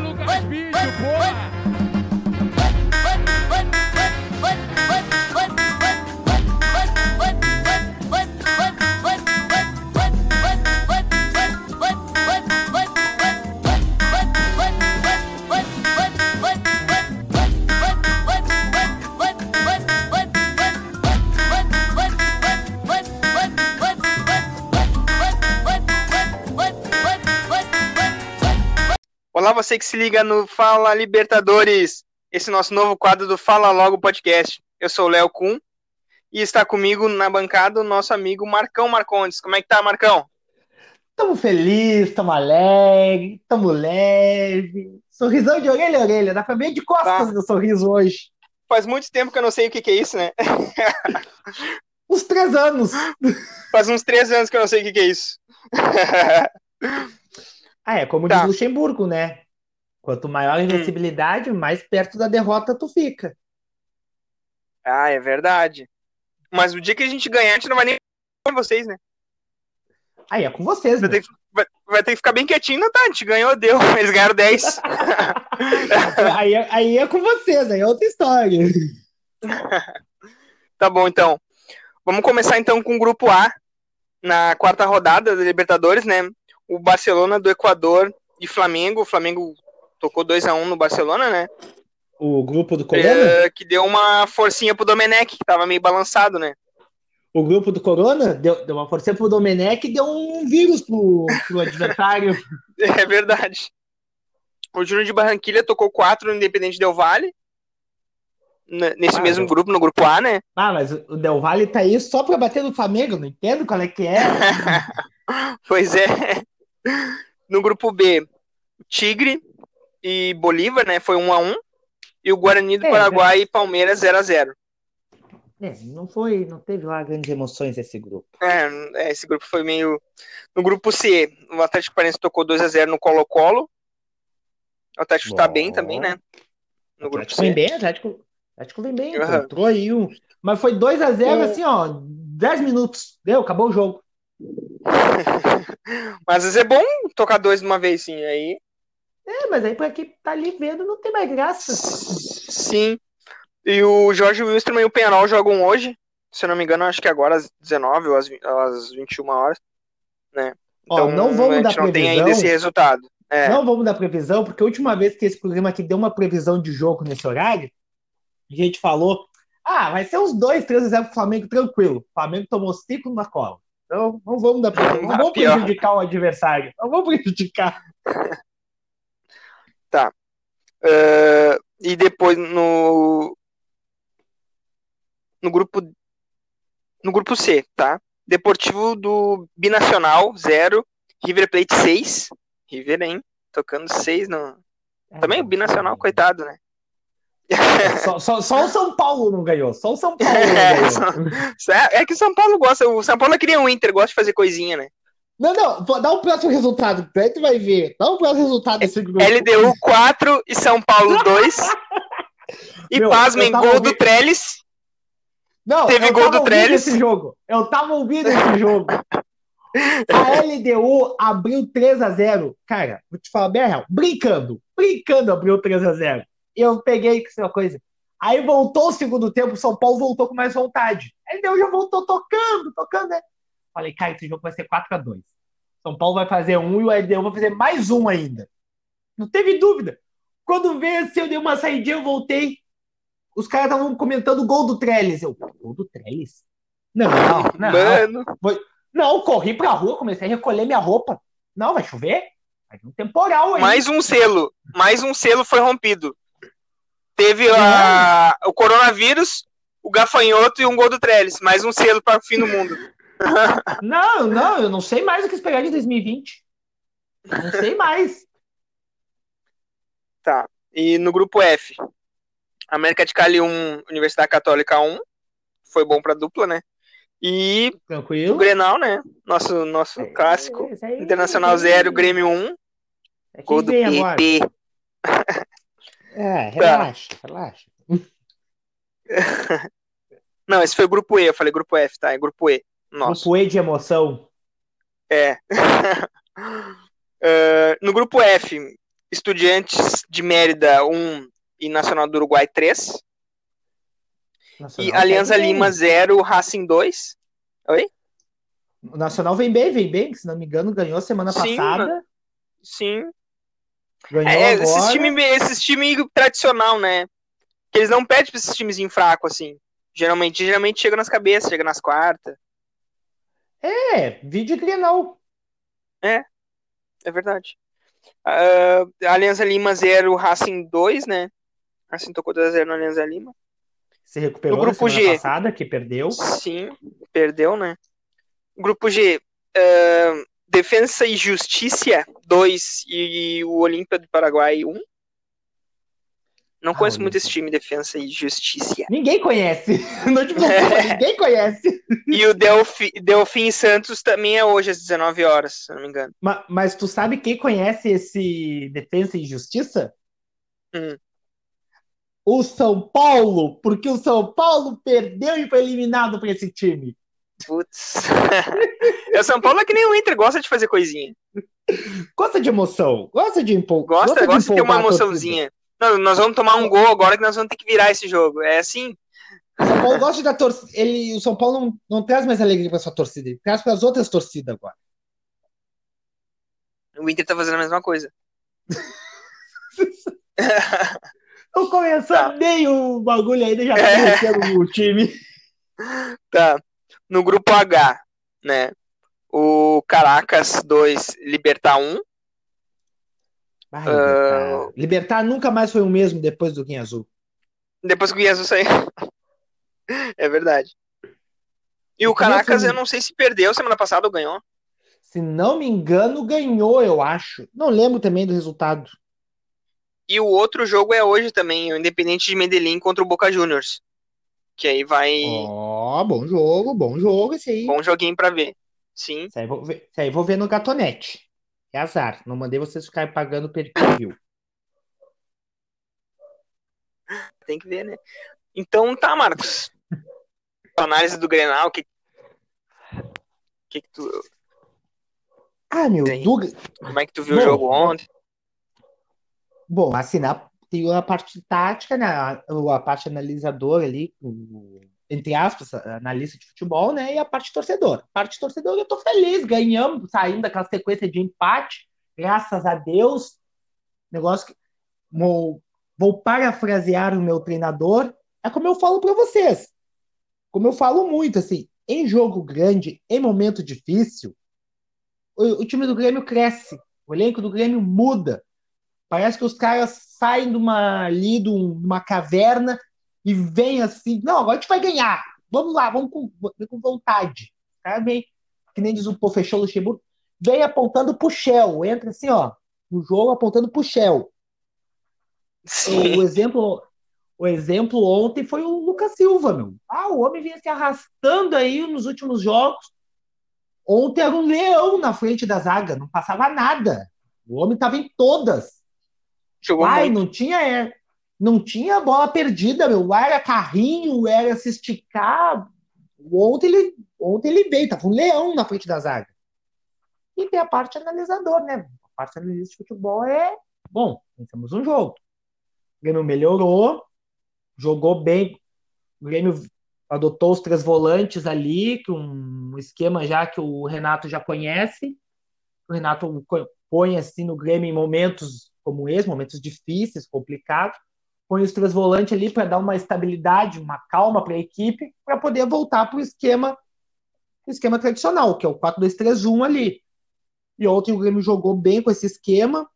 Lucas Vídeo, porra! Você que se liga no Fala Libertadores, esse nosso novo quadro do Fala Logo Podcast. Eu sou o Léo Kuhn e está comigo na bancada o nosso amigo Marcão Marcondes. Como é que tá, Marcão? Tamo feliz, tamo alegre, tamo leve. Sorrisão de orelha a orelha, dá pra ver de costas Tá. do sorriso hoje. Faz muito tempo que eu não sei o que, que é isso, né? Uns três anos. Faz uns três anos que eu não sei o que, que é isso. Ah, é como Tá. diz Luxemburgo, né? Quanto maior a invencibilidade, mais perto da derrota tu fica. ah, é verdade. Mas o dia que a gente ganhar, a gente não vai nem com vocês, né? Aí é com vocês, Vai meu. ter, que, vai, vai ter que ficar bem quietinho, não tá? A gente ganhou, deu. Eles ganharam 10. Aí, é- aí é com vocês, aí é outra história. Tá bom, então. Vamos começar então com o grupo A, na quarta rodada da Libertadores, né? O Barcelona do Equador e Flamengo. O Flamengo tocou 2 a 1 no Barcelona, né? O grupo do Corona? É, que deu uma forcinha pro Domenech, que tava meio balançado, né? O grupo do Corona deu, deu uma força pro Domenech e deu um vírus pro, pro adversário. É verdade. O Júnior de Barranquilha tocou 4 no Independente Del Vale. n- Nesse Ah, mesmo eu- grupo, no grupo A, né? Ah, mas o Del Valle tá aí só pra bater no Flamengo, não entendo qual é que é. Pois é. No grupo B, Tigre e Bolívar, né? Foi 1 a 1 E o Guarani do É, Paraguai e Palmeiras 0 a 0 É, não foi, não teve lá grandes emoções esse grupo. É, é, esse grupo foi meio. No grupo C, o Atlético Paranaense tocou 2 a 0 no Colo-Colo. O Atlético tá Bom. bem também, né? No grupo Atlético vem C. bem, Atlético, Atlético vem bem, Aham. entrou aí um. Mas foi 2 a 0 É. assim, ó, 10 minutos. Deu, acabou o jogo. Mas às vezes é bom tocar dois de uma vez, sim. Aí. É, mas aí pra quem tá ali vendo não tem mais graça. Sim. E o Jorge Wilstermann e o Penarol jogam hoje. Se eu não me engano, acho que agora às 19 ou às, às 21 horas. Né? Ó, não vamos a dar gente não tem previsão. ainda esse resultado. É. Não vamos dar previsão, porque a última vez que esse programa aqui deu uma previsão de jogo nesse horário, a gente falou: ah, vai ser uns 2, 3 a 0 pro Flamengo tranquilo. O Flamengo tomou 5 na cola. Então, não vamos dar previsão. Não vamos pior. prejudicar o adversário. Não vamos prejudicar. Eh, e depois no no grupo no grupo C, tá? Deportivo do Binacional 0, River Plate 6. River, hein? Tocando 6 no. Também o Binacional, coitado, né? Só, só, só o São Paulo não ganhou. Só o São Paulo É, ganhou. só- É que o São Paulo gosta, o São Paulo é que nem o Inter, gosta de fazer coisinha, né? Não, não, dá o próximo resultado. Daí tu vai ver. Dá o próximo resultado desse grupo. LDU 4 e São Paulo 2. E Meu, pasmem, gol do ouvindo- Trellis. Não, Teve gol do Trellis. esse jogo. Eu tava ouvindo esse jogo. A LDU abriu 3 a 0 Cara, vou te falar bem a real. Brincando. Brincando abriu 3 a 0 Eu peguei com essa coisa. Aí voltou o segundo tempo, o São Paulo voltou com mais vontade. A LDU já voltou tocando, tocando, né? Falei, cara, esse jogo vai ser 4 a 2 São Paulo vai fazer um e o LDU vai fazer mais um ainda. Não teve dúvida. Quando eu dei uma saidinha, eu voltei. Os caras estavam comentando o gol do Trellis. Eu, gol do Trellis? Não, não, não. Mano, Não, corri pra rua, comecei a recolher minha roupa. Não, vai chover? Vai vir um temporal aí. mais um selo. Mais um selo foi rompido. Teve a- o coronavírus, o gafanhoto e um gol do Trellis. Mais um selo para o fim do mundo. Não, não, eu não sei mais o que esperar de 2020. Não sei mais. Tá. E no grupo F, América de Cali 1, Universidade Católica 1. Foi bom pra dupla, né? E o Tranquilo. Grenal, né? Nosso, nosso clássico. Esse aí- Internacional 0, Grêmio 1. É Gol do. PP. É, relaxa, relaxa. Não, esse foi o grupo E, eu falei grupo F, tá? É grupo E. Nosso. Grupo E de emoção. É. Eh, no grupo F, Estudiantes de Mérida 1 e Nacional do Uruguai 3. Nacional E Alianza bem. Lima 0, Racing 2. Oi? O Nacional vem bem, vem bem, se não me engano ganhou semana Sim, passada. Sim. Ganhou É, agora. esses times esses time tradicional, né? Que eles não pedem pra esses times fracos, assim. Geralmente, geralmente chega nas cabeças, chega nas quartas. É, vídeo Grenal. É verdade. Ah, Alianza Lima 0, Racing 2, né? Racing tocou 2x0 no Alianza Lima. Se recuperou No grupo na G. passada, que perdeu. Sim, perdeu, né? Grupo G, ah, Defensa e Justiça 2 e o Olímpia do Paraguai 1. Não Ah, conheço muito esse time, Defensa e Justiça. Ninguém conhece. Não te preocupa, ninguém conhece. E o Delfi, Delfim Santos também é hoje às 19 horas, se eu não me engano. Ma- Mas, tu sabe quem conhece esse Defensa e Justiça? Hum. O São Paulo, porque o São Paulo perdeu e foi eliminado por esse time. Putz. o São Paulo é que nem o Inter, gosta de fazer coisinha. Gosta de emoção, gosta de empol... Gosta, gosta de ter uma empolgar emoçãozinha. Não, nós vamos tomar um gol agora que nós vamos ter que virar esse jogo. É assim? O São Paulo gosta da torcida. Ele, o São Paulo não, não traz mais alegria para sua torcida, ele traz para as outras torcidas agora. O Inter tá fazendo a mesma coisa. Não começou Tá. nem o bagulho ainda, já tá É. o time. Tá. No grupo H, né? O Caracas 2, Libertar 1. Vai, Ah. Libertar. Libertar nunca mais foi o mesmo depois do Guinha Azul. Depois que o Jesus saiu. é verdade. E o queria Caracas, fazer- eu não sei se perdeu semana passada ou ganhou. Se não me engano, ganhou, eu acho. Não lembro também do resultado. E o outro jogo é hoje também, o Independente de Medellín contra o Boca Juniors. Que aí vai. Ó, bom jogo, bom jogo esse aí. Bom joguinho pra ver. Sim. Esse aí, vou ver, esse aí vou ver no Gatonete. É azar. Não mandei vocês ficarem pagando per view. Tem que ver, né? Então tá, Marcos. Análise do Grenal, que. que, que tu, Ah, meu, do, como é que tu viu Bom, o jogo ontem? Bom, assinar tem a parte tática, né? A, a parte analisador ali, o, entre aspas, analista de futebol, né? E a parte torcedor. A parte torcedor, eu tô feliz, ganhamos, saindo daquela sequência de empate, graças a Deus. Negócio que. Vou, vou parafrasear o meu treinador. É como eu falo para vocês. Como eu falo muito, assim, em jogo grande, em momento difícil, o, o time do Grêmio cresce, o elenco do Grêmio muda. Parece que os caras saem de uma, ali de uma caverna e vêm assim, não, agora a gente vai ganhar. Vamos lá, vamos com, vem com vontade. Caras vêm, que nem diz o pô, fechou o Luxemburgo, vem apontando pro Shell, entra assim, ó, no jogo apontando pro Shell. Sim. O exemplo, o exemplo ontem foi o Lucas Silva, meu. Ah, o homem vinha se arrastando aí nos últimos jogos. Ontem era um leão na frente da zaga, não passava nada. O homem estava em todas. Jogou Ai, muito. não tinha, é, não tinha bola perdida, meu. Era carrinho, era se esticar. Ontem ele, ontem ele veio, tava um leão na frente da zaga. E tem a parte analisador, né? A parte analista de futebol é, bom, temos um jogo. O Grêmio melhorou, jogou bem. O Grêmio adotou os três volantes ali, que um esquema já que o Renato já conhece. O Renato põe assim no Grêmio em momentos como esse, momentos difíceis, complicados. Põe os três volantes ali para dar uma estabilidade, uma calma para a equipe, para poder voltar para o esquema, esquema tradicional, que é o 4-2-3-1 ali. E ontem o Grêmio jogou bem com esse esquema.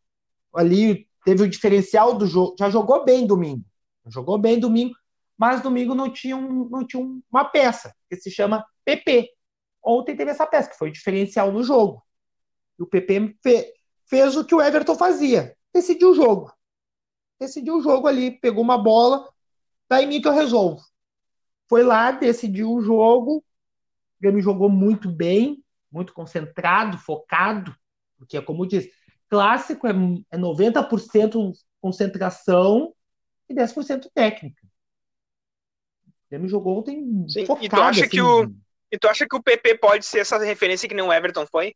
Ali teve o diferencial do jogo. Já jogou bem domingo. Jogou bem domingo, mas domingo não tinha, um, não tinha um- uma peça, que se chama PP. Ontem teve essa peça, que foi o diferencial no jogo. E o PP fe- fez o que o Everton fazia. Decidiu o jogo. Decidiu o jogo ali, pegou uma bola, tá em mim que eu resolvo. Foi lá, decidiu o jogo. O Grêmio jogou muito bem, muito concentrado, focado, porque é como diz, clássico é, é 90% concentração e 10% técnica. O Grêmio jogou ontem Sim, e tu focado. acha assim, que o- E tu acha que o PP pode ser essa referência que nem o Everton foi?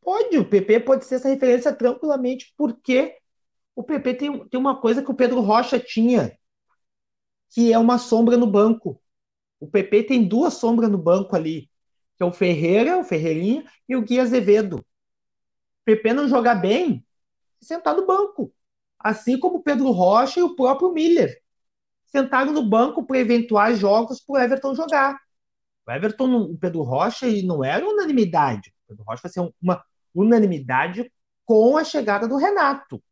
Pode, o PP pode ser essa referência tranquilamente, porque o PP tem, tem uma coisa que o Pedro Rocha tinha, que é uma sombra no banco. O PP tem duas sombras no banco ali, que é o Ferreira, o Ferreirinha, e o Gui Azevedo. O PP não jogar bem, sentar no banco. Assim como o Pedro Rocha e o próprio Miller. Sentaram no banco para eventuais jogos para o Everton jogar. O Everton, o Pedro Rocha, e não era unanimidade. O Pedro Rocha vai ser uma unanimidade com a chegada do Renato.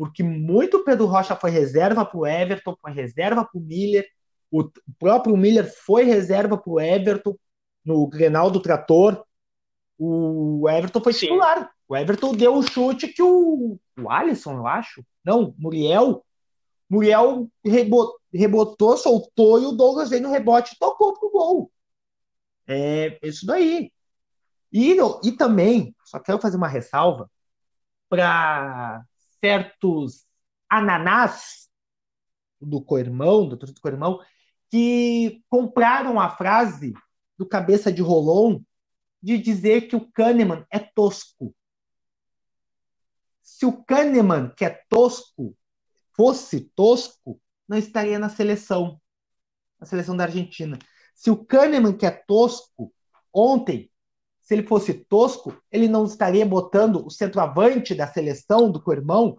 Porque muito Pedro Rocha foi reserva para o Everton, foi reserva para o Miller. O próprio Miller foi reserva para o Everton no Grenal do Trator. O Everton foi titular. O Everton deu um chute que o, o Alisson, eu acho. Não, Muriel. Muriel rebotou, soltou e o Douglas veio no rebote e tocou pro gol. É isso daí. E, e também, só quero fazer uma ressalva para certos ananás do Coirmão, do do Coirmão, que compraram a frase do cabeça de Rolon de dizer que o Kahneman é tosco. Se o Kahneman, que é tosco, fosse tosco, não estaria na seleção, na seleção da Argentina. Se o Kahneman, que é tosco, ontem, se ele fosse tosco, ele não estaria botando o centroavante da seleção do Cormão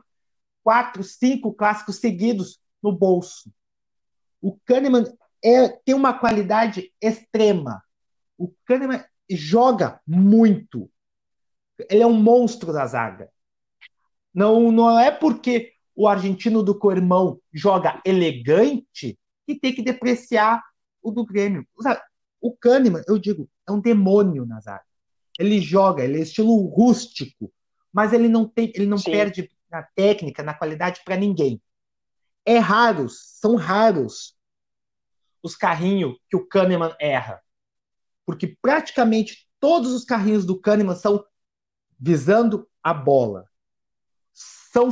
quatro, cinco clássicos seguidos no bolso. O Kahneman é, tem uma qualidade extrema. O Kahneman joga muito. Ele é um monstro da zaga. Não, não é porque o argentino do Cormão joga elegante que tem que depreciar o do Grêmio. O Kahneman, eu digo, é um demônio na zaga. Ele joga, ele é estilo rústico, mas ele não tem, ele não Sim. perde na técnica, na qualidade para ninguém. É raros, são raros os carrinhos que o Kahneman erra. Porque praticamente todos os carrinhos do Kahneman são visando a bola. São,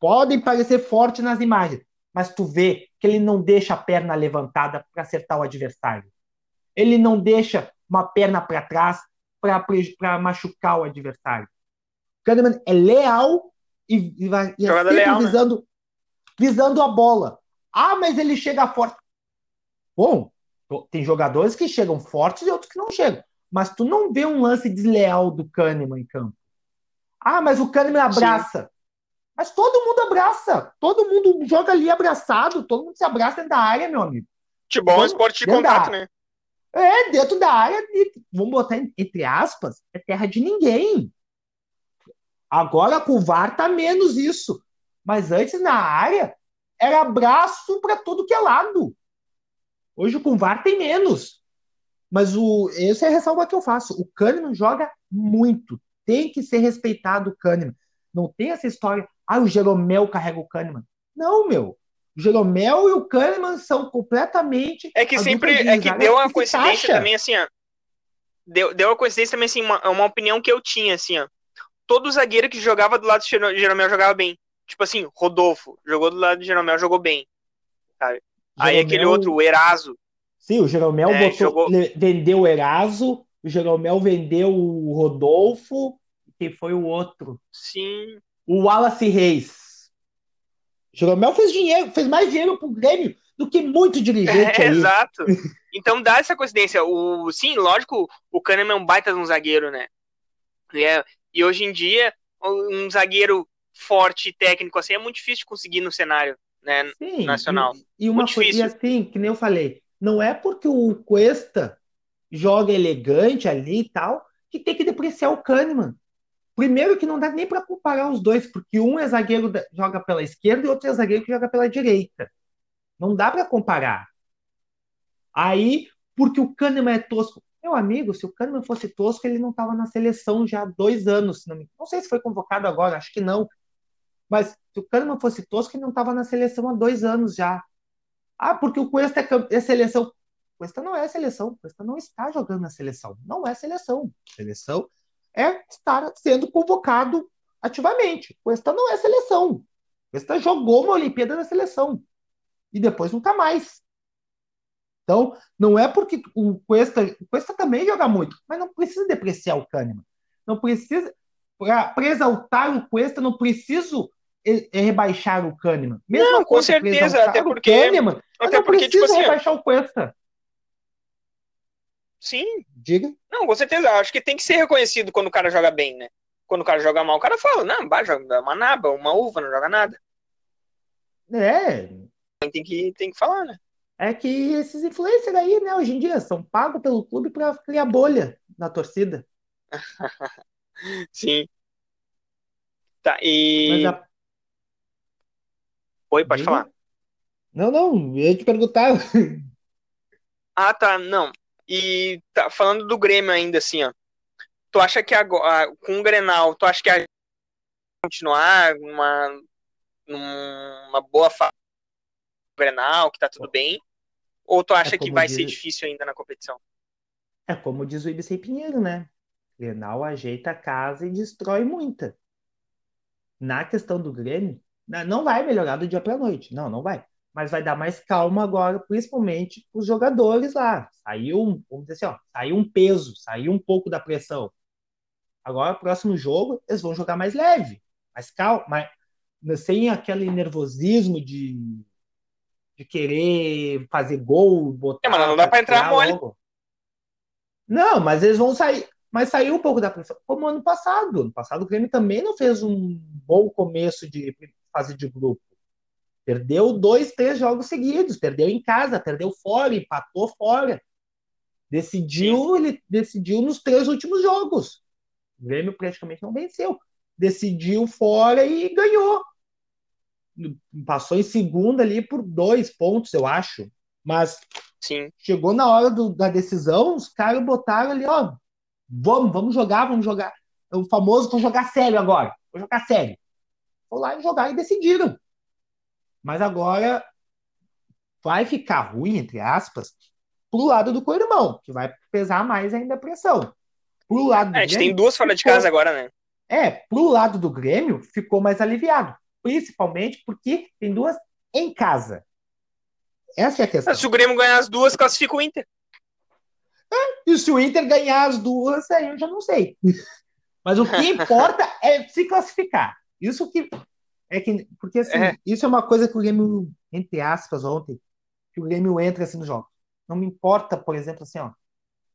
podem parecer fortes nas imagens, mas tu vê que ele não deixa a perna levantada para acertar o adversário. Ele não deixa uma perna para trás para machucar o adversário. O Kahneman é leal e, e, vai, e é leal, né? visando, né? visando a bola. Ah, mas ele chega forte. Bom, tem jogadores que chegam fortes e outros que não chegam. Mas tu não vê um lance desleal do Kahneman em campo. Ah, mas o Kahneman abraça. Sim. Mas todo mundo abraça. Todo mundo joga ali abraçado. Todo mundo se abraça dentro da área, meu amigo. Futebol é um esporte de contato, né? É, dentro da área, vamos botar entre aspas, é terra de ninguém. Agora com o VAR tá menos isso. Mas antes na área, era abraço para todo que é lado. Hoje com o VAR tem menos. Mas o, essa é a ressalva que eu faço. O Kahneman joga muito. Tem que ser respeitado o Kahneman. Não tem essa história, ah, o Jeromel carrega o Kahneman. Não, meu. O Jeromel e o Kahneman são completamente. É que sempre. É que deu uma coincidência também, assim, ó. Deu, deu uma coincidência também, assim, uma, uma opinião que eu tinha, assim, ó. Todo zagueiro que jogava do lado do Jeromel jogava bem. Tipo assim, Rodolfo jogou do lado do Jeromel, jogou bem. Sabe? Aí aquele outro, o Eraso. Sim, o Jeromel é, botou, jogou... vendeu o Eraso, o Jeromel vendeu o Rodolfo, que foi o outro. Sim. O Wallace Reis. Jeromel fez dinheiro, fez mais dinheiro pro Grêmio do que muito dirigente. É, exato. Então dá essa coincidência. O, sim, lógico, o Kahneman é um baita de um zagueiro, né? E, é, e hoje em dia, um zagueiro forte e técnico assim é muito difícil conseguir no cenário né, Sim, nacional. E, e uma coisa assim, que nem eu falei, não é porque o Cuesta joga elegante ali e tal, que tem que depreciar o Kahneman. Primeiro que não dá nem para comparar os dois, porque um é zagueiro que joga pela esquerda e outro é zagueiro que joga pela direita. Não dá para comparar. Aí, porque o Kahneman é tosco. Meu amigo, se o Kahneman fosse tosco, ele não estava na seleção já há dois anos. Não, não sei se foi convocado agora, acho que não. Mas se o Kahneman fosse tosco, ele não estava na seleção há dois anos já. Ah, porque o Cuesta é, é seleção. Cuesta não é seleção. Cuesta não está jogando na seleção. Não é seleção. Seleção é estar sendo convocado ativamente. O Cuesta não é seleção. O Cuesta jogou uma Olimpíada na seleção. E depois nunca mais. Então, não é porque o Cuesta. O Cuesta também joga muito, mas não precisa depreciar o Kahneman. Não precisa para exaltar o Cuesta, não preciso e- e rebaixar o Kahneman. Mesma Não, com certeza, exaltar até o porque- Kahneman, eu até não porque, tipo preciso assim, rebaixar o Cuesta. Sim, Diga. não, com certeza. Acho que tem que ser reconhecido quando o cara joga bem, né? Quando o cara joga mal, o cara fala, não, vai, joga uma naba, uma uva, não joga nada. É, Tem que, tem que falar, né? é que esses influencers aí, né, hoje em dia, são pagos pelo clube para criar bolha na torcida. Sim. Tá, e. A- Oi, pode Diga. falar. Não, não, eu ia te perguntar. Ah, tá, não. E tá falando do Grêmio ainda, assim, ó. Tu acha que agora, com o Grenal, tu acha que a gente vai continuar numa, numa boa fase do Grenal, que tá tudo bem? Ou tu acha É que vai diz- ser difícil ainda na competição? É como diz o Ibsen Pinheiro, né? Grenal ajeita a casa e destrói muita. Na questão do Grêmio, não vai melhorar do dia para noite. Não, não vai. Mas vai dar mais calma agora, principalmente os jogadores lá. Saiu, um- vamos dizer assim, ó, saiu um peso, saiu um pouco da pressão. Agora, próximo jogo, eles vão jogar mais leve, mais calmo, mais, sem aquele nervosismo de, de querer fazer gol, botar. É, mas não dá pra entrar mole. logo. Não, mas eles vão sair. Mas saiu um pouco da pressão. Como ano passado. Ano passado o Grêmio também não fez um bom começo de fase de grupo. Perdeu dois, três jogos seguidos. Perdeu em casa, perdeu fora, empatou fora. Decidiu, ele decidiu nos três últimos jogos. O Grêmio praticamente não venceu. Decidiu fora e ganhou. Passou em segunda ali por dois pontos, eu acho. Mas Sim. chegou na hora do- da decisão, os caras botaram ali, ó, vamos, vamos jogar, vamos jogar. O famoso, vou jogar sério agora. Vou jogar sério. Foi lá e jogar e decidiram. Mas agora vai ficar ruim, entre aspas, pro lado do co-irmão, que vai pesar mais ainda a pressão. Pro lado do É, a gente Grêmio, tem duas fora de casa agora, né? é, pro lado do Grêmio ficou mais aliviado. Principalmente porque tem duas em casa. Essa é a questão. Se o Grêmio ganhar as duas, classifica o Inter. E se o Inter ganhar as duas, aí eu já não sei. Mas o que importa é se classificar. Isso que é que porque assim, É. isso é uma coisa que o Grêmio, entre aspas, ontem, que o Grêmio entra assim no jogo. Não me importa, por exemplo, assim, ó.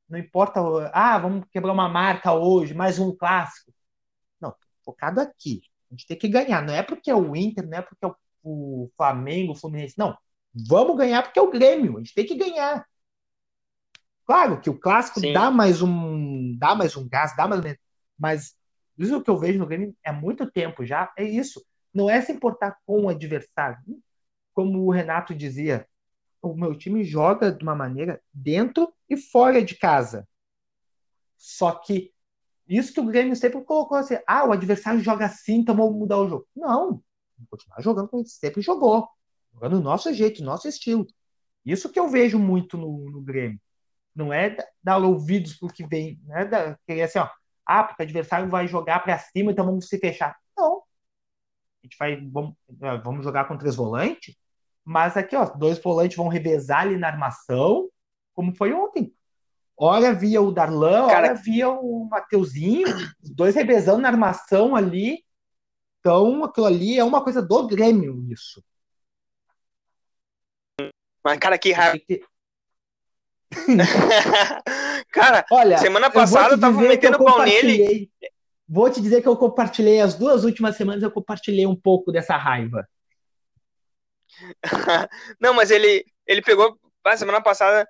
Não importa, ah, vamos quebrar uma marca hoje, mais um clássico. Não, focado aqui. A gente tem que ganhar. Não é porque é o Inter, não é porque é o, Flamengo, o Fluminense. Não. Vamos ganhar porque é o Grêmio. A gente tem que ganhar. Claro que o clássico Sim. dá mais um, dá mais um gás, dá mais, mas isso que eu vejo no Grêmio é muito tempo já, é isso. Não é se importar com o adversário. Como o Renato dizia, o meu time joga de uma maneira dentro e fora de casa. Só que isso que o Grêmio sempre colocou assim, ah, o adversário joga assim, então vamos mudar o jogo. Não, vamos continuar jogando como a gente sempre jogou. Jogando do nosso jeito, nosso estilo. Isso que eu vejo muito no, no Grêmio. Não é da- dar ouvidos pro que vem, não é da, querer assim, ó, ah, porque o adversário vai jogar para cima, então vamos se fechar. Gente vai, vamos, eh, vamos jogar com três volantes, mas aqui, ó, dois volantes vão revezar ali na armação, como foi ontem. Ora via o Darlan, Cara- ora via o Mateuzinho, os dois revezando na armação ali. Então, aquilo ali é uma coisa do Grêmio, isso. Mas, cara, que raiva. Cara, Olha, semana passada eu tava metendo pau nele. Vou te dizer que eu compartilhei as duas últimas semanas, eu compartilhei um pouco dessa raiva. Não, mas ele, ele pegou. A semana passada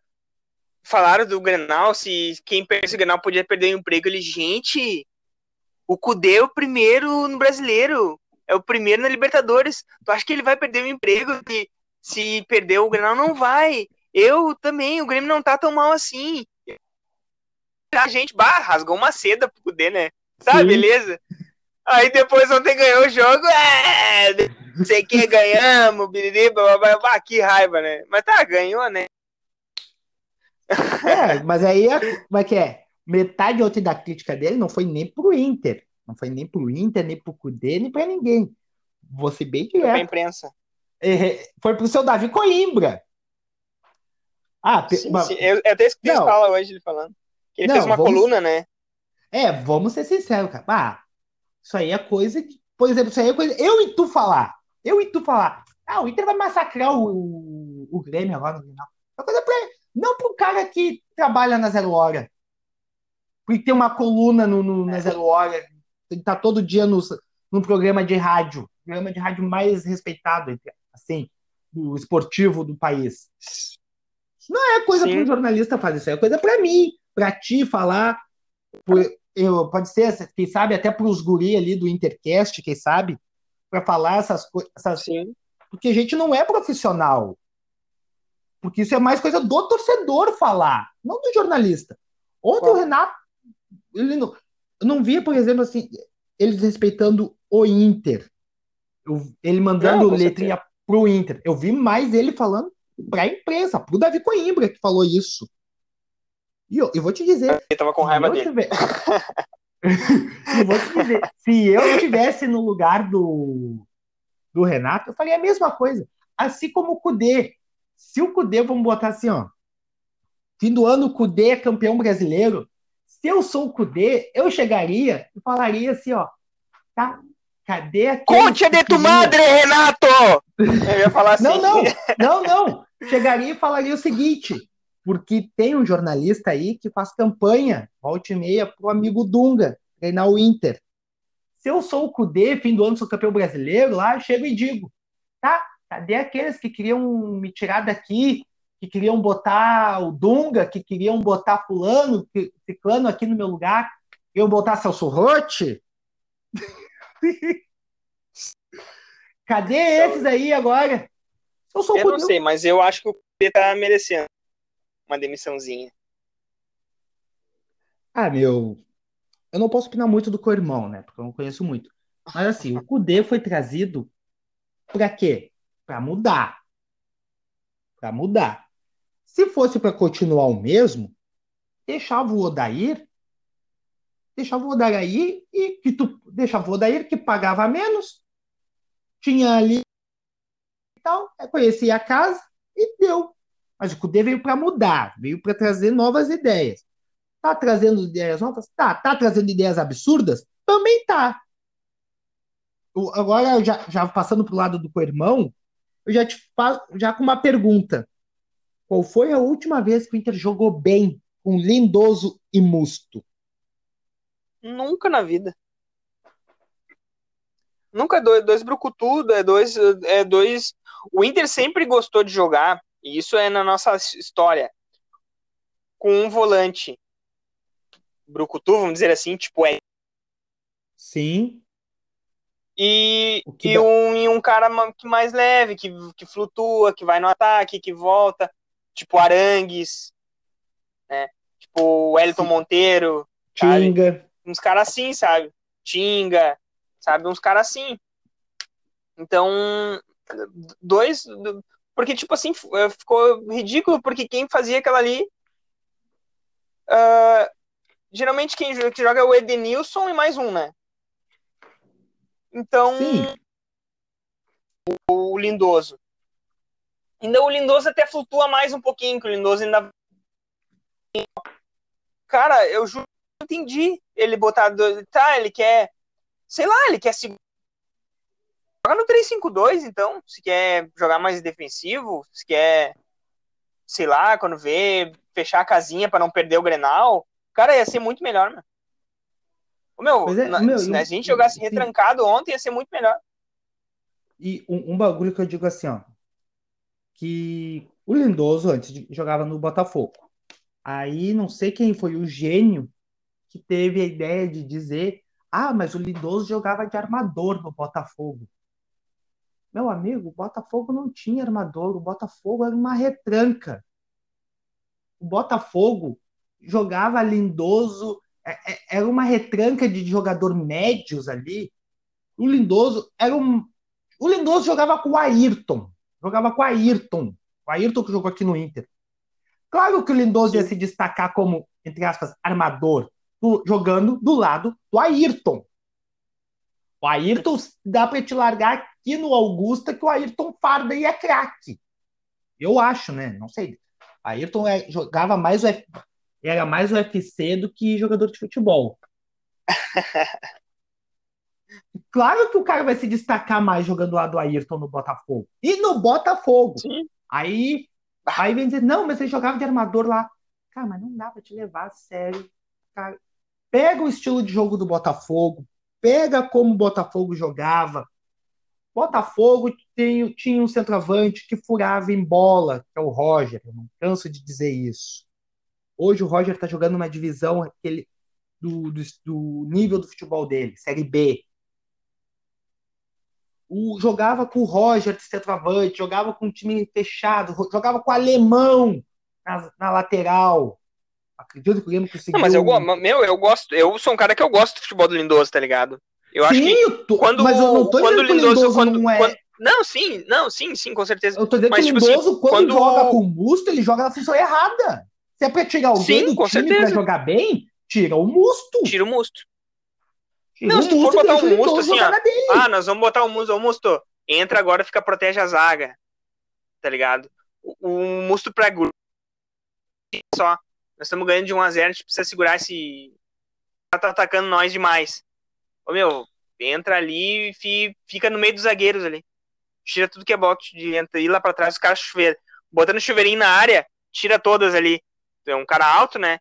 falaram do Grenal, se quem perdesse o Grenal podia perder o emprego. Ele, gente, o Cudê é o primeiro no brasileiro. É o primeiro na Libertadores. Tu acha que ele vai perder o emprego se, se perder o Grenal? Não vai. Eu também, o Grêmio não tá tão mal assim. A gente, bah, rasgou uma seda pro Cudê, né? Tá, Sim. beleza. Aí depois ontem ganhou o jogo, é, não sei o que, ganhamos, biriri, bababá, bah, que raiva, né? Mas tá, ganhou, né? É, mas aí, é- como é que é? Metade outra da crítica dele não foi nem pro Inter. Não foi nem pro Inter, nem pro Cudê, nem pra ninguém. Vou ser bem Pra direto. imprensa. É, Foi pro seu Davi Coimbra. Ah, Sim, mas- sim. Eu, eu até escutei fala hoje ele falando. Ele Não, fez uma vamos- coluna, né? É, vamos ser sinceros, cara. Ah, Isso aí é coisa que, por exemplo, isso aí é coisa. Eu e tu falar. Eu e tu falar. Ah, o Inter vai massacrar o, o, o Grêmio agora no final. É coisa pra, não para um cara que trabalha na Zero Hora. Porque tem uma coluna no, no na Zero Hora. Ele tá todo dia no, num programa de rádio. Programa de rádio mais respeitado, assim, do esportivo do país. Não é coisa para um jornalista fazer, isso é coisa para mim, para ti falar. Eu, pode ser, quem sabe, até para os guri ali do Intercast, quem sabe, para falar essas coisas. Porque a gente não é profissional. Porque isso é mais coisa do torcedor falar, não do jornalista. Ontem o Renato. Ele não, eu não via, por exemplo, assim, eles respeitando o Inter. Eu, ele mandando não, letrinha pro Inter. Eu vi mais ele falando para a imprensa, pro Davi Coimbra que falou isso. E eu, eu vou te dizer. Ele tava com raiva dele. Tiver... eu vou te dizer, se eu estivesse no lugar do, do Renato, eu faria a mesma coisa. Assim como o Cudê. Se o Cudê, vamos botar assim, ó. Fim do ano, o Cudê é campeão brasileiro. Se eu sou o Cudê, eu chegaria e falaria assim, ó. Tá? Cadê aquele. Conte de tu madre, Renato! Eu ia falar assim. Não, não, não, não. Chegaria e falaria o seguinte: porque tem um jornalista aí que faz campanha, volta e meia, pro amigo Dunga, treinar o Inter. Se eu sou o Cudê, fim do ano sou campeão brasileiro, lá chego e digo, tá, cadê aqueles que queriam me tirar daqui, que queriam botar o Dunga, que queriam botar fulano, ciclano aqui no meu lugar, eu botar Celso Rotti? Cadê esses aí agora? Eu, sou eu não sei, mas eu acho que o Cudê tá merecendo uma demissãozinha. Ah, meu. Eu não posso opinar muito do co-irmão, né? Porque eu não conheço muito. Mas assim, o Cudê foi trazido para quê? Para mudar. Para mudar. Se fosse para continuar o mesmo, deixava o Odair, deixava o Odair e que tu deixava o Odair que pagava menos, tinha ali e tal, conhecia a casa e deu. Mas o Cudê veio para mudar, veio para trazer novas ideias. Tá trazendo ideias novas? Tá. Tá trazendo ideias absurdas? Também tá. Agora, já, já passando pro lado do co-irmão, eu já te faço já com uma pergunta. Qual foi a última vez que o Inter jogou bem com Lindoso e Musto? Nunca na vida. Nunca dois, dois brucutudo, é dois, é dois. O Inter sempre gostou de jogar e isso é na nossa história. Com um volante brucutu, vamos dizer assim, tipo é. Sim. E, e, dá... um, e um cara que mais leve, que, que flutua, que vai no ataque, que volta, tipo Arangues, né? Tipo o Wellington Sim. Monteiro. Tinga. Sabe? Uns caras assim, sabe? Tinga, sabe? Uns caras assim. Então, dois, porque, tipo assim, eh, ficou ridículo, porque quem fazia aquela ali. Uh, geralmente quem joga é o Edenilson e mais um, né? Então. Sim. O, Lindoso. Ainda o Lindoso até flutua mais um pouquinho, que o Lindoso ainda. Cara, eu juro que entendi ele botar. Tá, ele quer. Sei lá, ele quer segurar Joga no 3-5-2, então, se quer jogar mais defensivo, se quer, sei lá, quando vê, fechar a casinha para não perder o Grenal, cara, ia ser muito melhor, mano. O meu, é, na, meu, se a gente jogasse retrancado ontem, ia ser muito melhor. E um, um, bagulho que eu digo assim, ó, que o Lindoso antes jogava no Botafogo. Aí não sei quem foi o gênio que teve a ideia de dizer: ah, mas o Lindoso jogava de armador no Botafogo. Meu amigo, o Botafogo não tinha armador, o Botafogo era uma retranca. O Botafogo jogava lindoso, é, é, era uma retranca de jogador médios ali. O Lindoso era um. O Lindoso jogava com o Ayrton. Jogava com o Ayrton. O Ayrton que jogou aqui no Inter. Claro que o Lindoso ia se destacar como, entre aspas, armador, jogando do lado do Ayrton. O Ayrton dá para te largar aqui no Augusta que o Ayrton Farda é craque. Eu acho, né? Não sei. Ayrton é, jogava mais o F, era mais UFC do que jogador de futebol. Claro que o cara vai se destacar mais jogando lá do Ayrton no Botafogo. E no Botafogo. Sim. Aí, aí vem dizer, não, mas ele jogava de armador lá. Cara, mas não dá pra te levar a sério. Cara, pega o estilo de jogo do Botafogo, pega como o Botafogo jogava. Botafogo tem, tinha um centroavante que furava em bola, que é o Roger. Eu não canso de dizer isso. Hoje o Roger tá jogando uma divisão aquele, do, do, do nível do futebol dele, Série B o, jogava com o Roger de centroavante, jogava com um time fechado, jogava com o alemão na, na lateral. Acredito que o Grêmio conseguiu. Não, mas eu, meu, eu gosto. Eu sou um cara que eu gosto do futebol do Lindoso, tá ligado? Eu acho sim, que eu tô, quando, mas eu não tô quando o Lindoso, Lindoso, quando, não é. Quando, não, sim, não, sim, sim, com certeza. Eu tô dizendo mas, que o tipo Lindoso, assim, quando, quando joga com o Musto, ele joga na função errada. Se é pra tirar alguém Sim, do com time certeza. pra jogar bem, tira o Musto. Tira o Musto. Tira Não, o se tu for botar um o Musto assim, ó. Ah, nós vamos botar o Musto, o Musto. Entra agora, fica protege a zaga. Tá ligado? O, o Musto pra grupo. Só. Nós estamos ganhando de 1 a 0 a gente precisa segurar esse. Tá atacando nós demais. Ô meu, entra ali e fi- fica no meio dos zagueiros ali. Tira tudo que é bote de entra ir lá pra trás, os caras chuveiro. Botando chuveirinho na área, tira todas ali. É um cara alto, né?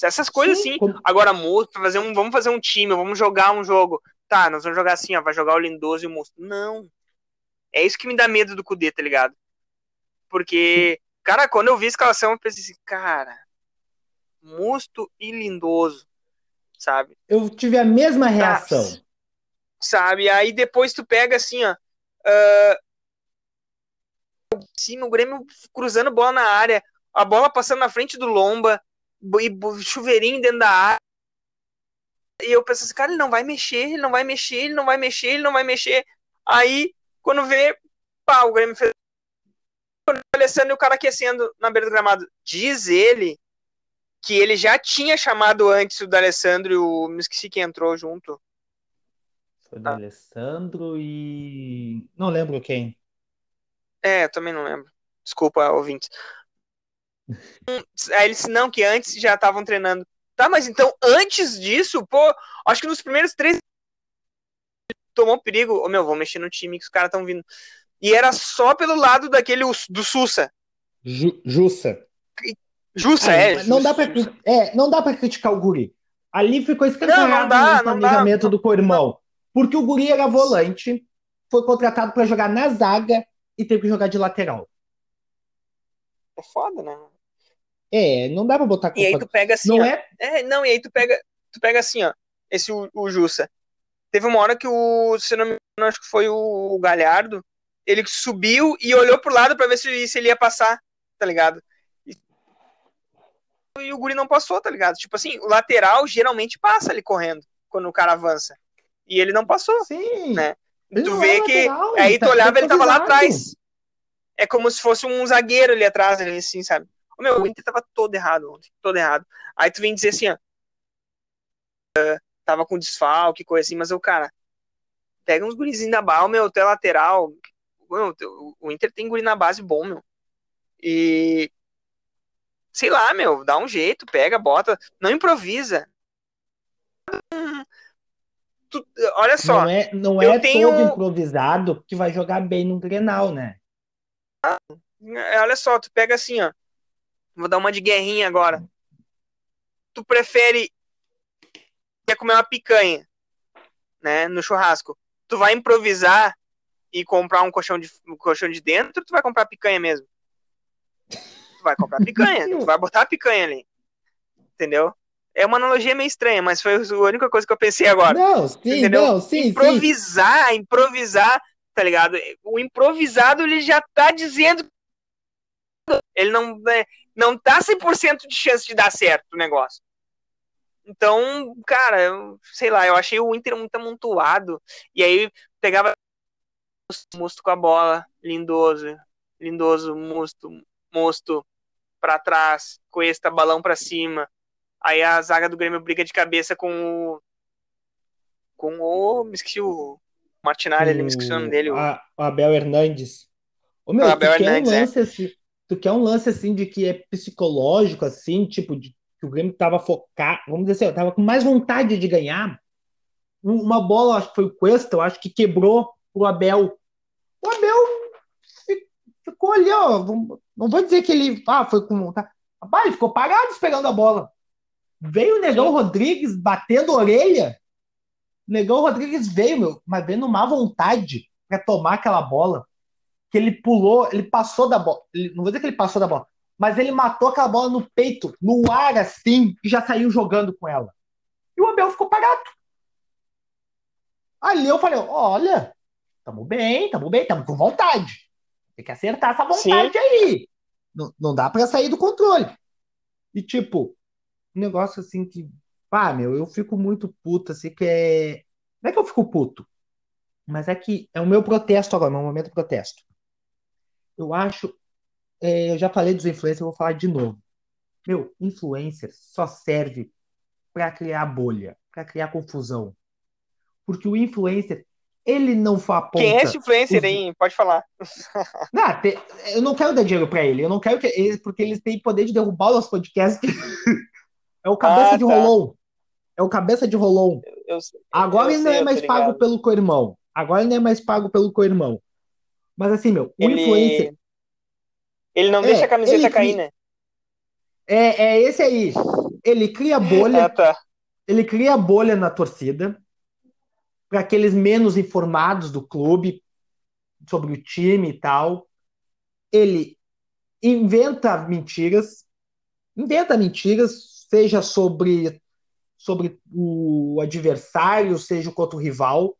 Essas coisas Sim, assim. como- Agora, fazer um, vamos fazer um time, vamos jogar um jogo. Tá, nós vamos jogar assim, ó, vai jogar o Lindoso e o Musto. Não. É isso que me dá medo do Cudê, tá ligado? Porque, cara, quando eu vi a escalação, eu pensei assim, cara, Musto e Lindoso, sabe? Eu tive a mesma reação. Sabe? Aí depois tu pega assim, ó. ah, cima, o Grêmio cruzando bola na área, a bola passando na frente do Lomba, e chuveirinho dentro da área. E eu penso assim, cara, ele não vai mexer, ele não vai mexer, ele não vai mexer, ele não vai mexer. Aí, quando vê, pá, o Grêmio fez. O Alessandro e o cara aquecendo na beira do gramado. Diz ele que ele já tinha chamado antes o D'Alessandro e o. Me esqueci quem entrou junto. Foi do Alessandro e. Não lembro quem. É, eu também não lembro. Desculpa, ouvintes. Aí ele disse, não, que antes já estavam treinando. Tá, mas então, antes disso, pô, acho que nos primeiros três tomou perigo. Ô, meu, vou mexer no time que os caras estão vindo. E era só pelo lado daquele do Sussa. Ju- Jussa. Jussa, Ah, é. mas não dá pra, é, não dá pra criticar o Guri. Ali ficou escancarado não planejamento dá. do Cormão. Porque o Guri era volante, foi contratado pra jogar na zaga e teve que jogar de lateral. É foda, né? É, não dá pra botar E aí culpa. tu pega assim, Não ó, é? É, não, e aí tu pega, tu pega assim, ó, esse o, o Jussa. Teve uma hora que o, se não me engano, acho que foi o Galhardo, ele subiu e olhou pro lado pra ver se, se ele ia passar, tá ligado? E, o Guri não passou, tá ligado? Tipo assim, o lateral geralmente passa ali correndo quando o cara avança. E ele não passou. Sim. Né? Ele tu vê é que lateral, aí ele tu tá- olhava, tá ele tava lá atrás. É como se fosse um zagueiro ali atrás, ali, assim, sabe? O meu, o Inter tava todo errado ontem, todo errado. Aí tu vem dizer assim, ó. ah, tava com desfalque, coisa assim, mas o cara. Pega uns gurizinhos da bala, meu, tu é lateral. Meu, o Inter tem guri na base bom, meu. E. Sei lá, meu, dá um jeito, pega, bota. Não improvisa. Hum, tu- olha só. Não é, não eu é tenho- todo improvisado que vai jogar bem no Grenal, né? Olha só, tu pega assim, ó. Vou dar uma de guerrinha agora. Tu prefere quer comer uma picanha, né, no churrasco. Tu vai improvisar e comprar um colchão de um colchão de dentro, ou tu vai comprar picanha mesmo? Vai comprar picanha, tu vai botar a picanha ali. Entendeu? É uma analogia meio estranha, mas foi a única coisa que eu pensei agora. Não, sim, Entendeu? não, sim, sim. improvisar, improvisar, tá ligado? O improvisado ele já tá dizendo ele não né, não tá 100% de chance de dar certo o negócio. Então, cara, eu, sei lá, eu achei o Inter muito amontoado. E aí pegava Musto com a bola, lindoso, lindoso, Musto, Musto pra trás, Cuesta, balão pra cima. Aí a zaga do Grêmio briga de cabeça com o com o, me esqueci o Martinalli ali, me esqueci o nome dele. o- A- o Abel Hernandes. Ô, meu, O Abel quer um Hernandes, é. lance assim, tu quer um lance assim de que é psicológico, assim, tipo, de, que o Grêmio tava focado, vamos dizer assim, tava com mais vontade de ganhar. um- uma bola, acho que foi o Cuesta, eu acho que quebrou pro Abel. O Abel ficou ali, ó. Não vou dizer que ele. Ah, foi com. Tá. Rapaz, ele ficou parado esperando a bola. Veio o Negão Rodrigues batendo a orelha. O Negão Rodrigues veio, meu, mas veio numa vontade pra tomar aquela bola. Que ele pulou, ele passou da bola. Ele- Não vou dizer que ele passou da bola, mas ele matou aquela bola no peito, no ar assim, e já saiu jogando com ela. E o Abel ficou parado. Ali eu falei, olha, tamo bem, tamo bem, tamo com vontade. Tem que acertar essa vontade aí. Não, não dá pra sair do controle. E tipo, um negócio assim que, pá, meu, eu fico muito puto, assim, que é. Não é que eu fico puto, mas é que é o meu protesto agora, meu momento de protesto. Eu acho, é, eu já falei dos influencers, eu vou falar de novo. Meu, influencer só serve pra criar bolha, pra criar confusão. Porque o influencer, ele não aponta. Quem é esse influencer os- aí? Pode falar. Não, te- eu não quero dar dinheiro pra ele. Eu não quero que ele, porque eles têm poder de derrubar os podcasts. é o cabeça Ah, de tá. Rolon. É o cabeça de Rolon. Eu, Agora eu ele não sei, é mais pago pelo co-irmão. Agora ele não é mais pago pelo co-irmão. Mas assim, meu, o Ele, influencer ele não É, deixa a camiseta ele cair, cria- né? é, é esse aí. Ele cria Ah, bolha, tá. ele cria bolha na torcida para aqueles menos informados do clube sobre o time e tal. Ele inventa mentiras, inventa mentiras, seja sobre sobre o adversário, seja contra o rival.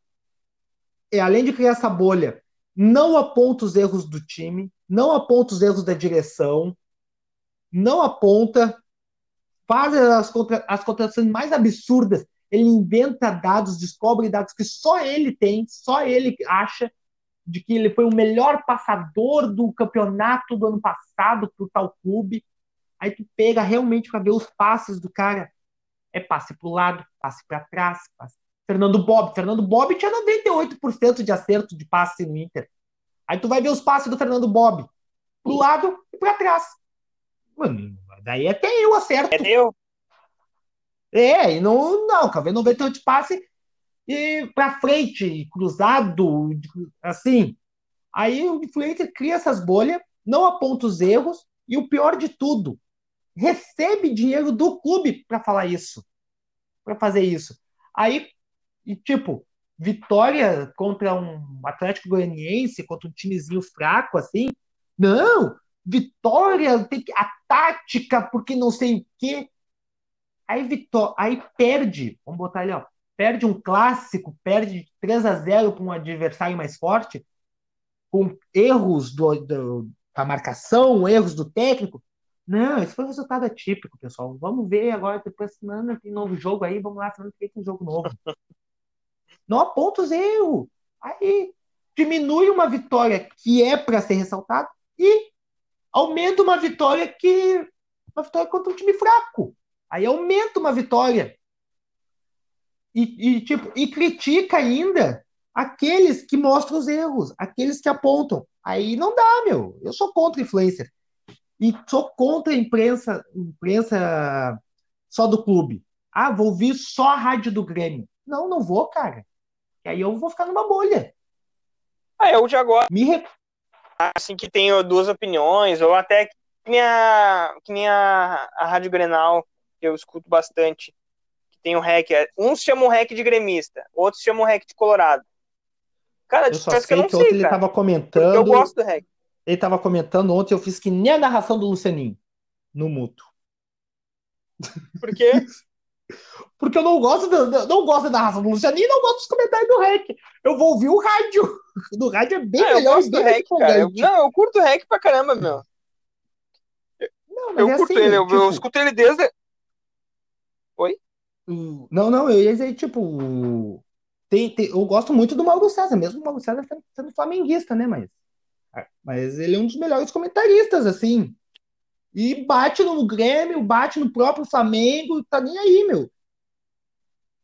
E além de criar essa bolha, não aponta os erros do time, não aponta os erros da direção, não aponta, faz as, contra, as contratações mais absurdas. Ele inventa dados, descobre dados que só ele tem, só ele acha de que ele foi o melhor passador do campeonato do ano passado para o tal clube. Aí tu pega realmente para ver os passes do cara. É passe para o lado, passe para trás. Passe... Fernando Bob. Fernando Bob tinha 98% de acerto de passe no Inter. Aí tu vai ver os passes do Fernando Bob. Pro lado e para trás. Mano, daí até eu acerto. É eu? É, e não, não, Cavê não vê tanto passe e pra frente, cruzado, assim. Aí o influencer cria essas bolhas, não aponta os erros, e o pior de tudo, recebe dinheiro do clube para falar isso, para fazer isso. Aí, e tipo, vitória contra um Atlético Goianiense, contra um timezinho fraco, assim, não, vitória, tem que, a tática, porque não sei o quê. Aí, vitó aí perde, vamos botar ali, ó, perde um clássico, perde de 3 a 0 para um adversário mais forte, com erros do, do, da marcação, erros do técnico. Não, esse foi um resultado atípico, pessoal. Vamos ver agora, depois semana tem novo jogo aí, vamos lá, semana que tem jogo novo. Não aponta os erros. Aí diminui uma vitória que é para ser ressaltada e aumenta uma vitória que uma vitória contra um time fraco. Aí aumenta uma vitória. E, e, tipo, e critica ainda aqueles que mostram os erros, aqueles que apontam. Aí não dá, meu. Eu sou contra influencer. E sou contra a imprensa, imprensa só do clube. Ah, vou ouvir só a rádio do Grêmio. Não, não vou, cara. E aí eu vou ficar numa bolha. Ah, eu de agora, Me assim, que tenho duas opiniões, ou até que nem a, que nem a, a Rádio Grenal, que eu escuto bastante, que tem o REC. Uns chamam o REC de gremista, outros chamam o REC de colorado. Cara, Eu só confesso que sei eu não que ontem sei, ele cara. tava Porque comentando. eu gosto do REC. Ele tava comentando ontem, eu fiz que nem a narração do Lucianinho no mútuo. Porque Porque eu não gosto, da, não gosto da narração do Lucianinho e não gosto dos comentários do REC. Eu vou ouvir o rádio. Do rádio é bem ah, eu melhor, gosto do REC, cara. Eu, não, eu curto o REC pra caramba, meu. Não, Eu é curto assim, ele, eu, eu tipo, escuto ele desde. O- Não, não, eu ia dizer, tipo. Tem, tem- eu gosto muito do Mauro César, mesmo o Mauro César sendo, sendo flamenguista, né? Mas, mas ele é um dos melhores comentaristas, assim. E bate no Grêmio, bate no próprio Flamengo, tá nem aí, meu.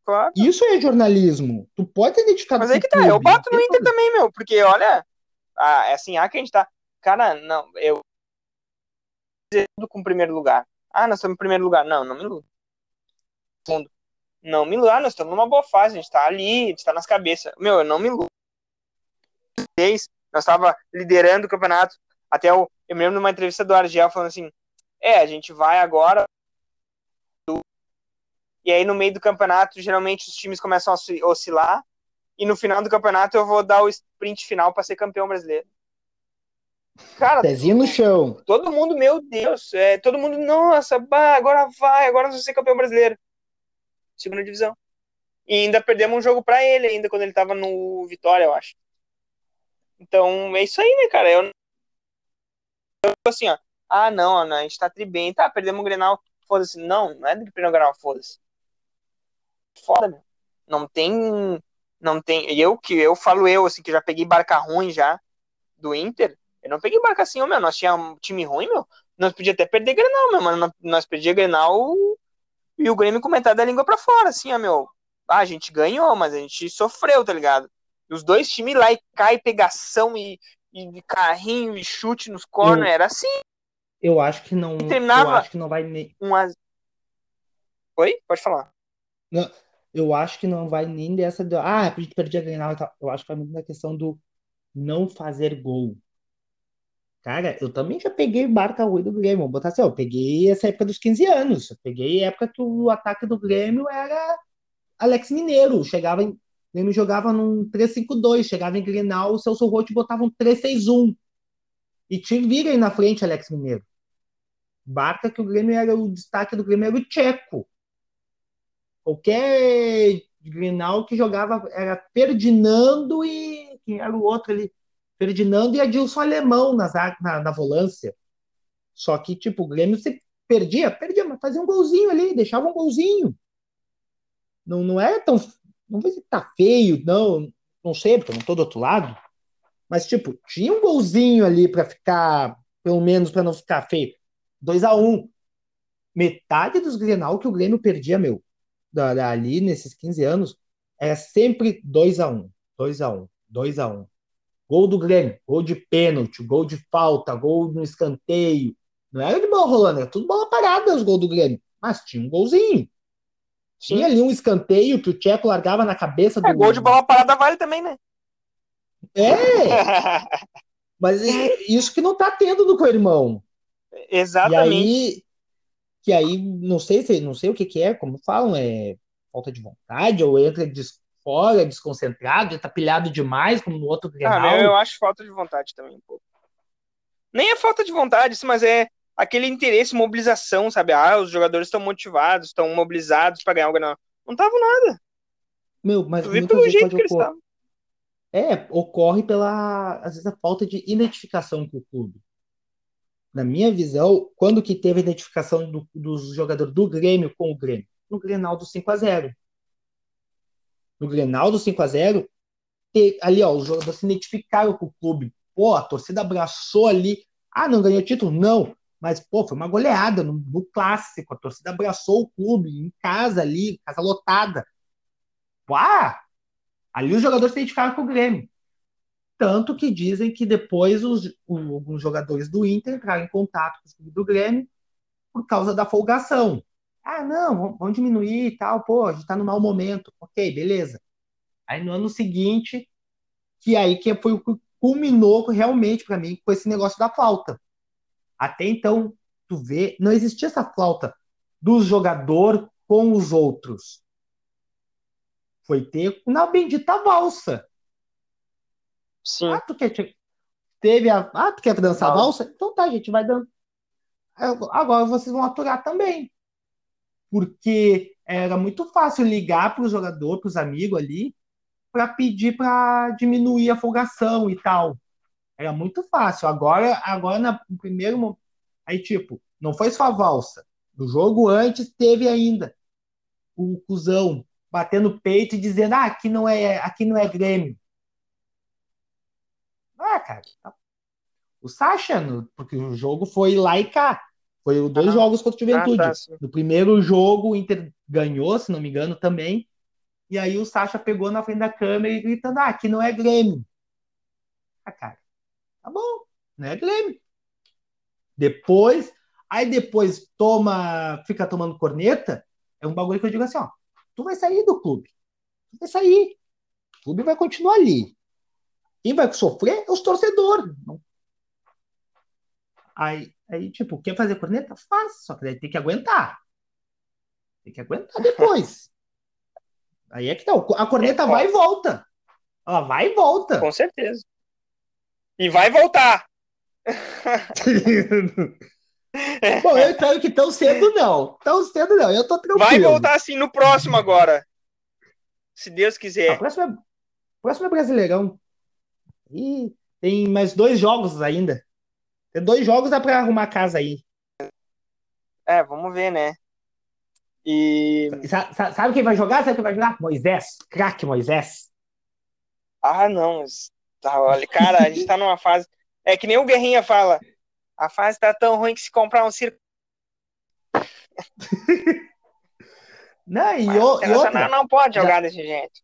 Claro. Isso é jornalismo. Tu pode ter identificado Mas com que tá, eu clube, bato não no Inter também, meu, porque olha, ah, é assim, há que a gente tá. Cara, não, eu. tudo com o primeiro lugar. Ah, nós estamos em primeiro lugar. Não, não me iludo. Segundo. Não me iludo. Ah, nós estamos numa boa fase, a gente tá ali, a gente tá nas cabeças. Meu, eu não me iludo. Nós tava liderando o campeonato. Até eu, eu me lembro de uma entrevista do Argel falando assim: é, a gente vai agora. E aí, no meio do campeonato, geralmente os times começam a oscilar. E no final do campeonato, eu vou dar o sprint final para ser campeão brasileiro. Cara, pezinho no chão. Todo mundo, meu Deus, é, todo mundo, nossa, bah, agora vai, agora nós vamos ser campeão brasileiro. Segunda divisão. E ainda perdemos um jogo para ele, ainda quando ele tava no Vitória, eu acho. Então, é isso aí, né, cara? Eu, eu assim, ó, ah, não, a gente tá tri bem, tá, perdemos o Grenal, foda-se. Não, não é do que perdeu o Grenal, foda-se. Foda, meu. Não tem, não tem, eu que, eu falo eu, assim, que já peguei barca ruim já, do Inter, eu não peguei barca assim, meu, nós tínhamos um time ruim, meu, nós podíamos até perder Grenal, meu, mas nós, nós perdíamos Grenal e o Grêmio comentar da língua pra fora, assim, ó, meu, ah, a gente ganhou, mas a gente sofreu, tá ligado? Os dois times lá e cai pegação e, e carrinho e chute nos corners, era assim. Eu acho que não. terminava eu acho que não vai nem. Uma... Oi? Pode falar. Não, eu acho que não vai nem dessa. Do... Ah, a gente perdia e tal. Eu acho que vai muito na questão do não fazer gol. Cara, eu também já peguei barca ruim do Grêmio. Vou botar assim, eu peguei essa época dos 15 anos. Eu peguei a época que o ataque do Grêmio era Alex Mineiro. Chegava em. O Grêmio jogava num 3-5-2, chegava em Grenal, o Celso Rotti botava um 3-6-1. E vira aí na frente, Alex Mineiro. Barca que o Grêmio era o destaque do Grêmio era o Tcheco. Qualquer Grenal que jogava era Ferdinando e quem era o outro ali? Ferdinando e Adilson Alemão nas, na, na volância. Só que, tipo, o Grêmio se perdia, perdia, mas fazia um golzinho ali, deixava um golzinho. Não, não é tão. Não vai dizer que tá feio, não. Não sei, porque eu não tô do outro lado. Mas, tipo, tinha um golzinho ali para ficar, pelo menos para não ficar feio. 2 a 1 um. Metade dos Grenal que o Grêmio perdia, meu, ali nesses 15 anos, era sempre 2 a 1 2 a 1 2 a 1 Gol do Grêmio, gol de pênalti, gol de falta, gol no escanteio. Não era de bola rolando, era tudo bola parada os gols do Grêmio. Mas tinha um golzinho. Tinha ali um escanteio que o Tcheco largava na cabeça do. É, gol de bola parada vale também, né? É! Mas isso que não tá tendo no co-irmão. Exatamente. E aí, que aí, não sei se não sei o que, que é, como falam, é falta de vontade, ou entra fora, desconcentrado, tá pilhado demais, como no outro Grenal. Ah, eu acho falta de vontade também um pouco. Nem é falta de vontade, mas é aquele interesse, mobilização, sabe? Ah, os jogadores estão motivados, estão mobilizados para ganhar o Grenal. Não tava nada. Meu, mas tu vê pelo jeito que eles estavam. É, ocorre pela, às vezes, a falta de identificação com o clube. Na minha visão, quando que teve a identificação do, dos jogadores do Grêmio com o Grêmio? No Grenal do 5 a 0 No Grenal do 5 a 0 ali, ó, os jogadores se identificaram com o clube. Pô, a torcida abraçou ali. Ah, não ganhou título? Não. Mas, pô, foi uma goleada no, no clássico. A torcida abraçou o clube em casa ali, casa lotada. Ah, Ali os jogadores se identificaram com o Grêmio. Tanto que dizem que depois os, alguns jogadores do Inter entraram em contato com o clube do Grêmio por causa da folgação. Ah, não, vamos diminuir e tal, pô, a gente tá no mau momento. Ok, beleza. Aí no ano seguinte, que aí que foi o que culminou realmente para mim com esse negócio da flauta. Até então, tu vê, não existia essa flauta do jogador com os outros. Foi ter na bendita valsa. Sim. Ah, tu quer, teve a, ah, tu quer dançar a valsa? Então tá, gente vai dando. Agora vocês vão aturar também. Porque era muito fácil ligar para o jogador, para os amigos ali, para pedir para diminuir a folgação e tal. Era muito fácil. Agora, agora no primeiro aí tipo, não foi só a valsa. No jogo antes teve ainda o cuzão batendo peito e dizendo: ah, aqui não é, aqui não é Grêmio. Ah, cara. Tá. O Sacha, porque o jogo foi lá e cá. Foi dois ah, jogos contra o Juventude. Ah, tá, no primeiro jogo, o Inter ganhou, se não me engano, também. E aí o Sacha pegou na frente da câmera e gritando: ah, aqui não é Grêmio. Ah, cara, tá bom, não é Grêmio. Depois, aí depois toma, fica tomando corneta, é um bagulho que eu digo assim, ó tu vai sair do clube. Tu vai sair. O clube vai continuar ali. Quem vai sofrer é os torcedores. Aí, aí, tipo, quer fazer corneta? Faz, só que daí tem que aguentar. Tem que aguentar depois. aí é que tá. A corneta é, vai e volta. Ela vai e volta. Com certeza. E vai voltar. Bom, eu espero que tão cedo não. Tão cedo não. Eu tô tranquilo. Vai voltar assim no próximo agora. Se Deus quiser. O próximo é, próximo é Brasileirão. E tem mais dois jogos ainda. Tem dois jogos, dá pra arrumar a casa aí. É, vamos ver, né? E. Sabe, sabe quem vai jogar? Sabe quem vai jogar? Moisés. Craque Moisés. Ah, não. Tá, olha, cara, a gente tá numa fase. É que nem o Guerrinha fala. A fase tá tão ruim que se comprar um circo. não, e, o, e outra, não pode jogar já, desse jeito.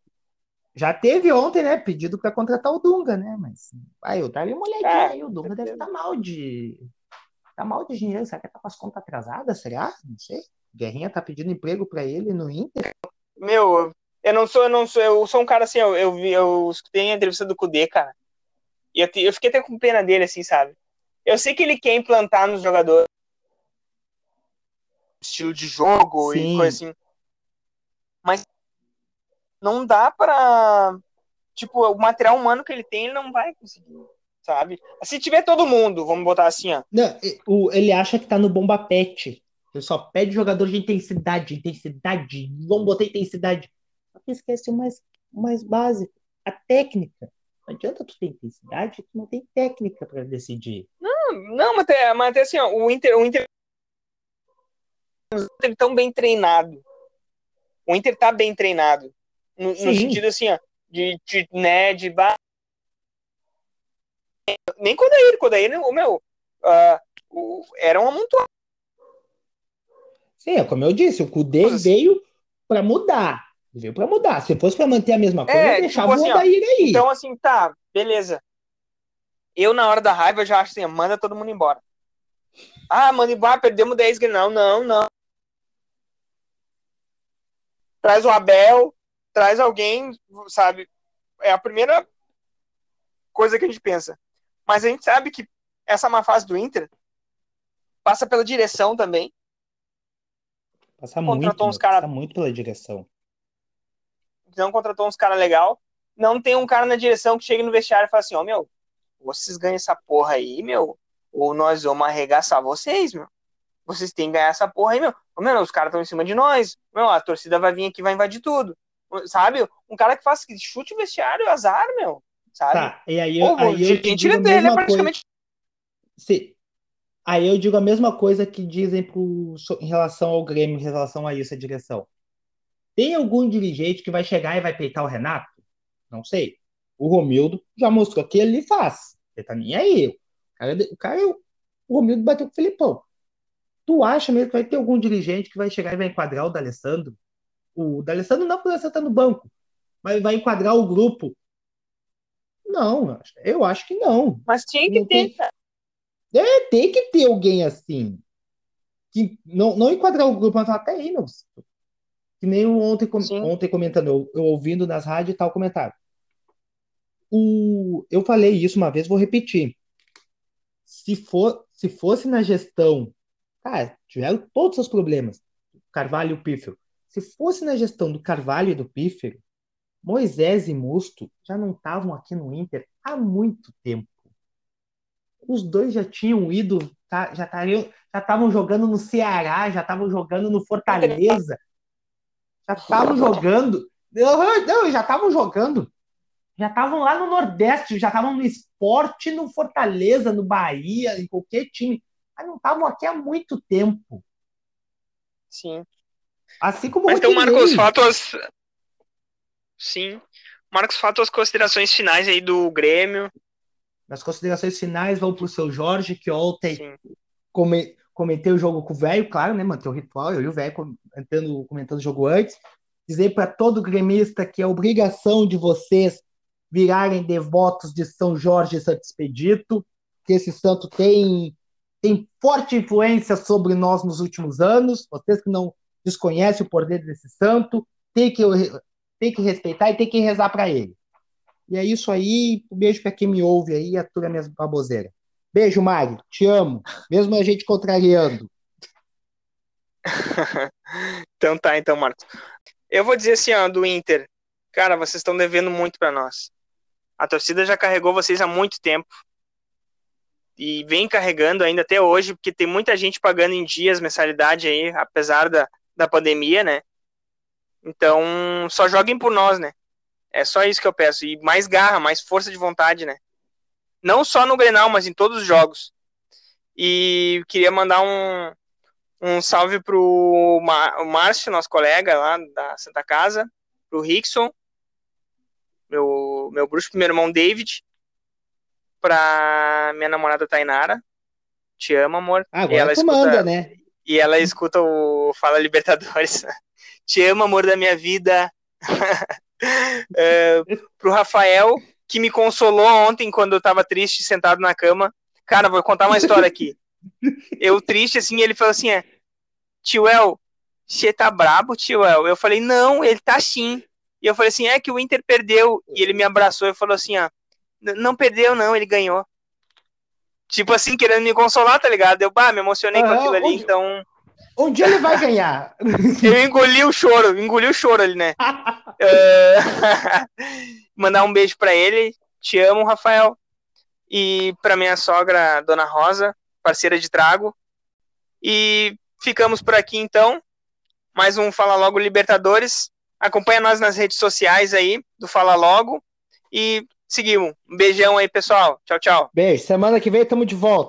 Já teve ontem, né? Pedido para contratar o Dunga, né? Mas aí eu tava olhadinha é, aí. O Dunga deve estar tá mal de. Tá mal de dinheiro. Será que tá com as contas atrasadas? Será? Não sei. Guerrinha tá pedindo emprego para ele no Inter. Meu, eu não sou, eu não sou, eu sou um cara assim, eu, eu vi, eu escutei a entrevista do Kudê, cara. E eu, eu fiquei até com pena dele, assim, sabe? Eu sei que ele quer implantar nos jogadores estilo de jogo Sim. e coisa assim. Não dá para tipo, o material humano que ele tem, ele não vai conseguir, sabe? Se tiver todo mundo, vamos botar assim, ó. Não, ele acha que tá no bomba pet. Ele só pede jogador de intensidade, intensidade, vamos botar intensidade. Só que esquece o mais, o mais básico, a técnica. Não adianta tu ter intensidade, tu não tem técnica para decidir. Não, não, mas, até, mas até assim, ó, o Inter, o Inter tão bem treinado. O Inter tá bem treinado. No, no sentido assim, ó, de, de, né, de nem quando ele, quando ele, o meu, uh, o, era um amontoado. Sim, é como eu disse, o Kudê veio para mudar. Veio para mudar. Se fosse para manter a mesma coisa, é, deixava tipo assim, o Odair aí. Então, assim, tá, beleza. Eu, na hora da raiva, já acho assim, manda todo mundo embora. Ah, manda embora, perdemos 10 Não, não, não. Traz o Abel, traz alguém, sabe? É a primeira coisa que a gente pensa. Mas a gente sabe que essa má fase do Inter passa pela direção também. Passa contratou muito, uns cara... passa muito pela direção não contratou uns caras legal, não tem um cara na direção que chega no vestiário e fala assim, ó, oh, meu, vocês ganham essa porra aí, meu, ou nós vamos arregaçar vocês, meu. Vocês têm que ganhar essa porra aí, meu. Ô, meu, os caras estão em cima de nós. Meu, a torcida vai vir aqui vai invadir tudo. Sabe? Um cara que faz chute vestiário, azar, meu. Sabe? Tá, e aí, Pô, aí eu, quem tira dele é praticamente. Coisa... Aí eu digo a mesma coisa que dizem pro... em relação ao Grêmio, em relação a isso, a direção. Tem algum dirigente que vai chegar e vai peitar o Renato? Não sei. O Romildo já mostrou que ele faz. Ele tá nem aí. O cara, o, cara, o Romildo bateu com o Felipão. Tu acha mesmo que vai ter algum dirigente que vai chegar e vai enquadrar o D'Alessandro? O D'Alessandro não porque você tá no banco, mas vai enquadrar o grupo. Não, eu acho que não. Mas tinha que não ter. Tem... É, tem que ter alguém assim. Que não, não enquadrar o grupo, mas falar, até aí, meu. Que nem ontem, ontem comentando, eu, eu, ouvindo nas rádios e tal comentário. O, eu falei isso uma vez, vou repetir. Se, for, se fosse na gestão, cara, tiveram todos os problemas. Carvalho e o. Se fosse na gestão do Carvalho e do Pífero, Moisés e Musto já não estavam aqui no Inter há muito tempo. Os dois já tinham ido, tá, já estavam jogando no Ceará, já estavam jogando no Fortaleza, já estavam jogando. Não, já estavam jogando. Já estavam lá no Nordeste, já estavam no esporte, no Fortaleza, no Bahia, em qualquer time. Mas não estavam aqui há muito tempo. Sim. Assim como Mas então, Marcos, fatos. Sim. Marcos, fatos as considerações finais aí do Grêmio. As considerações finais vão para o seu Jorge, que ontem come, comentei o jogo com o velho, claro, né? Manter o ritual, eu e o velho comentando, comentando o jogo antes. Dizer para todo gremista que é obrigação de vocês virarem devotos de São Jorge e Santo Expedito, que esse santo tem, tem forte influência sobre nós nos últimos anos. Vocês que não desconhecem o poder desse santo, tem que, tem que respeitar e tem que rezar para ele. E é isso aí. Um beijo para quem me ouve aí, atura minhas baboseiras. Beijo, Mari. Te amo. Mesmo a gente contrariando. então tá, então, Marcos. Eu vou dizer assim, ó, do Inter. Cara, vocês estão devendo muito para nós. A torcida já carregou vocês há muito tempo. E vem carregando ainda até hoje, porque tem muita gente pagando em dias mensalidade aí, apesar da, da pandemia, né? Então, só joguem por nós, né? É só isso que eu peço. E mais garra, mais força de vontade, né? Não só no Grenal, mas em todos os jogos. E queria mandar um, um salve pro Márcio, nosso colega lá da Santa Casa, pro Rickson, meu, meu bruxo, meu irmão David, pra minha namorada Tainara. Te amo, amor. Agora e ela escuta, manda, né? E ela escuta o Fala Libertadores. Te amo, amor da minha vida. é, pro Rafael, que me consolou ontem quando eu tava triste, sentado na cama. Cara, vou contar uma história aqui. Eu triste, assim, ele falou assim: é, Tio El, você tá brabo, tio El? Eu falei, não, ele tá sim. E eu falei assim: é que o Inter perdeu. E ele me abraçou e falou assim: ó, não perdeu, não, ele ganhou. Tipo assim, querendo me consolar, tá ligado? Eu, bah, me emocionei uhum, com aquilo ali, onde, então. Um dia ele vai ganhar. eu engoli o choro, engoli o choro ali, né? é... Mandar um beijo para ele. Te amo, Rafael. E para minha sogra, Dona Rosa, parceira de trago. E ficamos por aqui então. Mais um Fala Logo Libertadores. Acompanha nós nas redes sociais aí do Fala Logo. E seguimos. Um beijão aí, pessoal. Tchau, tchau. Beijo. Semana que vem estamos de volta.